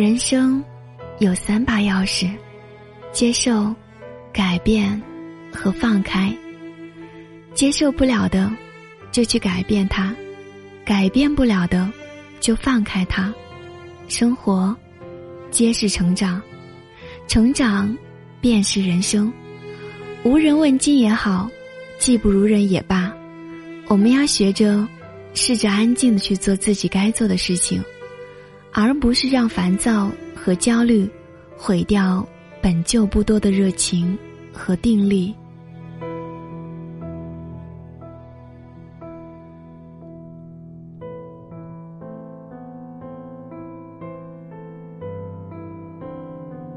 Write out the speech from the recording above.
人生有三把钥匙：接受、改变和放开。接受不了的，就去改变它；改变不了的，就放开它。生活皆是成长，成长便是人生。无人问津也好，技不如人也罢，我们要学着试着安静的去做自己该做的事情，而不是让烦躁和焦虑毁掉本就不多的热情和定力。